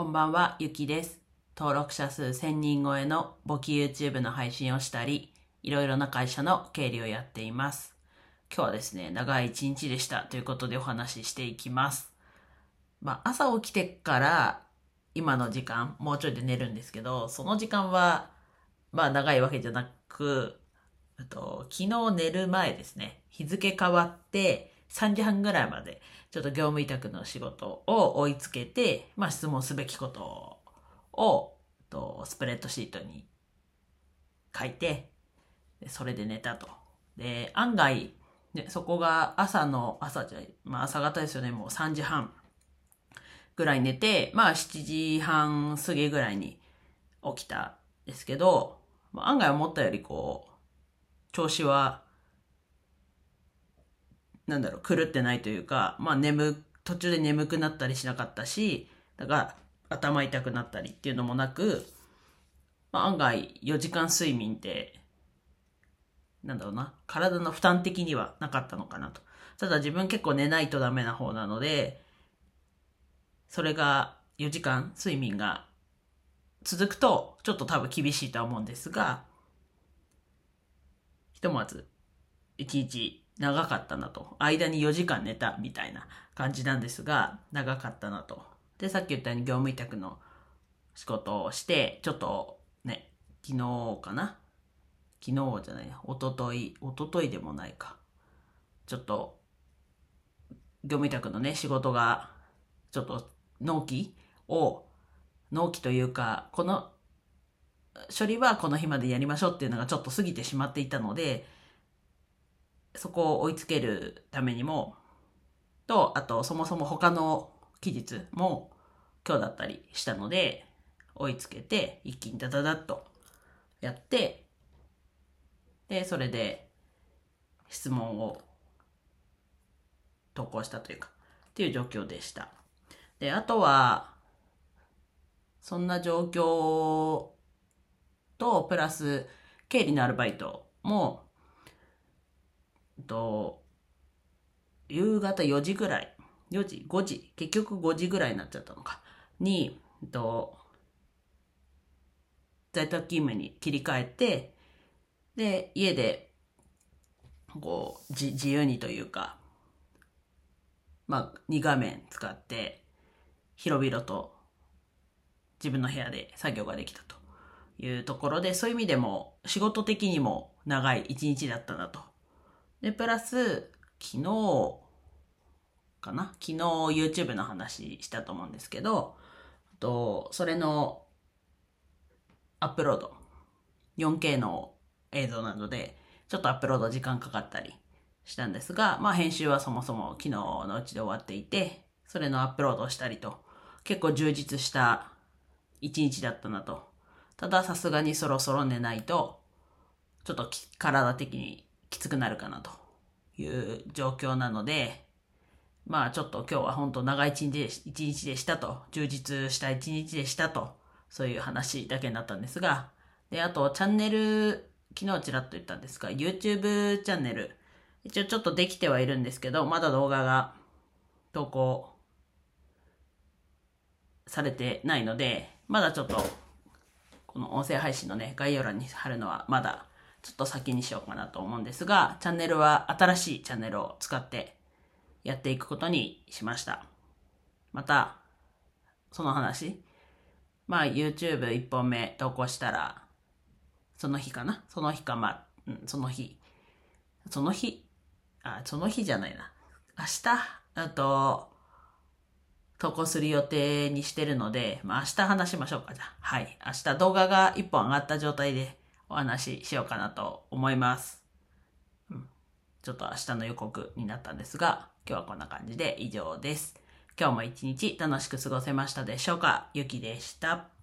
こんばんは、ゆきです。登録者数1000人超えの簿記 YouTube の配信をしたり、いろいろな会社の経理をやっています。今日はですね、長い一日でしたということでお話ししていきます。まあ、朝起きてから今の時間、もうちょいで寝るんですけど、その時間は、まあ長いわけじゃなく、と、昨日寝る前ですね、日付変わって3時半ぐらいまで、ちょっと業務委託の仕事を追いつけて、まあ質問すべきことを、とスプレッドシートに書いて、それで寝たと。で、案外、ね、そこが朝の、朝じゃ、まあ朝方ですよね、もう3時半ぐらい寝て、まあ7時半過ぎぐらいに起きたですけど、案外思ったよりこう、調子は、なんだろう、狂ってないというか、まあ眠、途中で眠くなったりしなかったし、だから頭痛くなったりっていうのもなく、まあ案外4時間睡眠って、なんだろうな、体の負担的にはなかったのかなと。ただ自分結構寝ないとダメな方なので、それが4時間睡眠が続くとちょっと多分厳しいとは思うんですが、ひとまず1日長かったなと。間に4時間寝たみたいな感じなんですが、長かったなと。で、さっき言ったように業務委託の仕事をして、ちょっとね、昨日かな？昨日じゃないな、一昨日一昨日でもないか。ちょっと、業務委託のね、仕事が、ちょっと納期を、納期というか、この、処理はこの日までやりましょうっていうのがちょっと過ぎてしまっていたので、そこを追いつけるためにも、と、あと、そもそも他の期日も今日だったりしたので、追いつけて、一気にダダダッとやって、で、それで質問を投稿したというか、っていう状況でした。で、あとは、そんな状況と、プラス、経理のアルバイトも、と、夕方4時ぐらい、4時、5時、結局5時ぐらいになっちゃったのか、に、と、在宅勤務に切り替えて、で、家で、こう、自由にというか、まあ、2画面使って、広々と自分の部屋で作業ができたというところで、そういう意味でも仕事的にも長い一日だったなと。で、プラス、昨日かな？昨日 YouTube の話したと思うんですけど、と、それのアップロード、4K の映像なので、ちょっとアップロード時間かかったりしたんですが、まあ編集はそもそも昨日のうちで終わっていて、それのアップロードをしたりと、結構充実した一日だったなと。たださすがにそろそろ寝ないと、ちょっと体的にきつくなるかなという状況なので、まあちょっと今日は本当長い一日で一日でしたと、充実した一日でしたと、そういう話だけになったんですが、で、あとチャンネル、昨日ちらっと言ったんですが、YouTube チャンネル、一応ちょっとできてはいるんですけど、まだ動画が投稿されてないので、まだちょっと、この音声配信のね、概要欄に貼るのはまだちょっと先にしようかなと思うんですが、チャンネルは新しいチャンネルを使ってやっていくことにしました。また、その話、まあ YouTube1 本目投稿したら、その日かな？その日かまあ、うん、その日。その日？あ、その日じゃないな。明日、あと、投稿する予定にしてるので、まあ明日話しましょうか、じゃあ。はい。明日動画が1本上がった状態でお話ししようかなと思います。うん。ちょっと明日の予告になったんですが、今日はこんな感じで以上です。今日も一日楽しく過ごせましたでしょうか？ゆきでした。